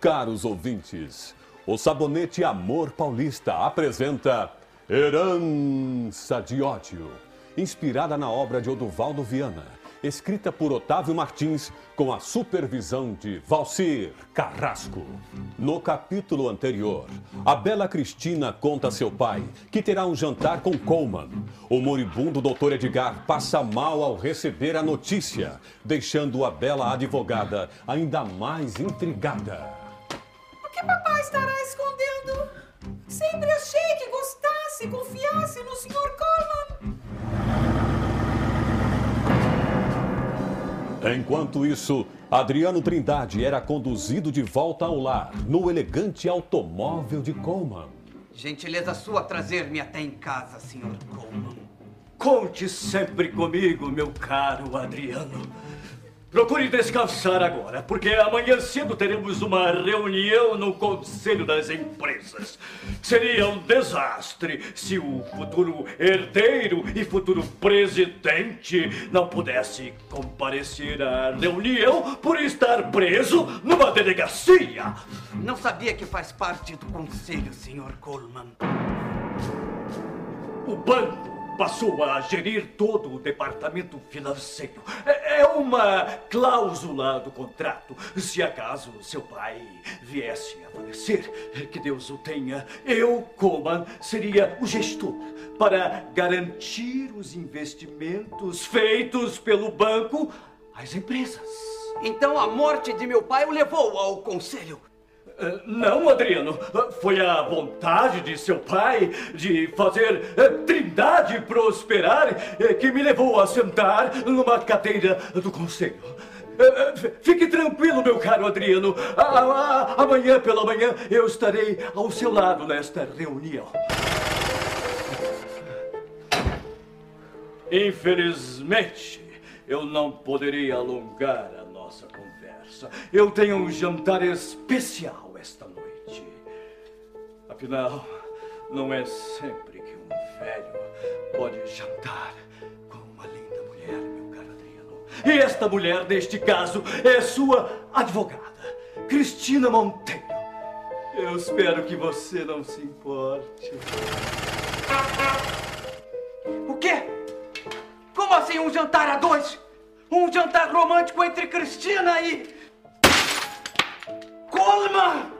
Caros ouvintes, o Sabonete Amor Paulista apresenta Herança de Ódio, inspirada na obra de Oduvaldo Viana, escrita por Otávio Martins com a supervisão de Valcir Carrasco. No capítulo anterior, a bela Cristina conta a seu pai que terá um jantar com Coleman. O moribundo Dr. Edgar passa mal ao receber a notícia, deixando a bela advogada ainda mais intrigada. O que papai estará escondendo? Sempre achei que gostasse confiasse no Sr. Coleman. Enquanto isso, Adriano Trindade era conduzido de volta ao lar no elegante automóvel de Coleman. Gentileza sua trazer-me até em casa, Sr. Coleman. Conte sempre comigo, meu caro Adriano. Procure descansar agora, porque amanhã cedo teremos uma reunião no Conselho das Empresas. Seria um desastre se o futuro herdeiro e futuro presidente não pudesse comparecer à reunião por estar preso numa delegacia. Não sabia que faz parte do conselho, Sr. Coleman. O banco passou a gerir todo o departamento financeiro. É é uma cláusula do contrato. Se acaso seu pai viesse a falecer, que Deus o tenha, eu, Coman, seria o gestor para garantir os investimentos feitos pelo banco às empresas. Então a morte de meu pai o levou ao conselho. Eh, Não, Adriano. Foi a vontade de seu pai de fazer eh, Trindade prosperar eh, que me levou a sentar numa cadeira do conselho. Fique tranquilo, meu caro Adriano. Amanhã pela manhã eu estarei ao seu lado nesta reunião. Infelizmente, eu não poderei alongar a nossa conversa. Eu tenho um jantar especial esta noite. Afinal, não é sempre que um velho pode jantar com uma linda mulher, meu caro Adriano. E esta mulher, neste caso, é sua advogada, Cristina Monteiro. Eu espero que você não se importe. O quê? Como assim um jantar a dois? Um jantar romântico entre Cristina e. Coleman!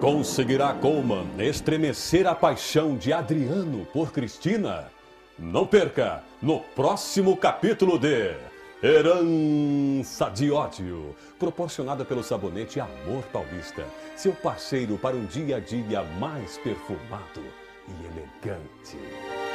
Conseguirá Coleman estremecer a paixão de Adriano por Cristina? Não perca no próximo capítulo de Herança de Ódio, proporcionada pelo sabonete Amor Paulista, seu parceiro para um dia a dia mais perfumado e elegante.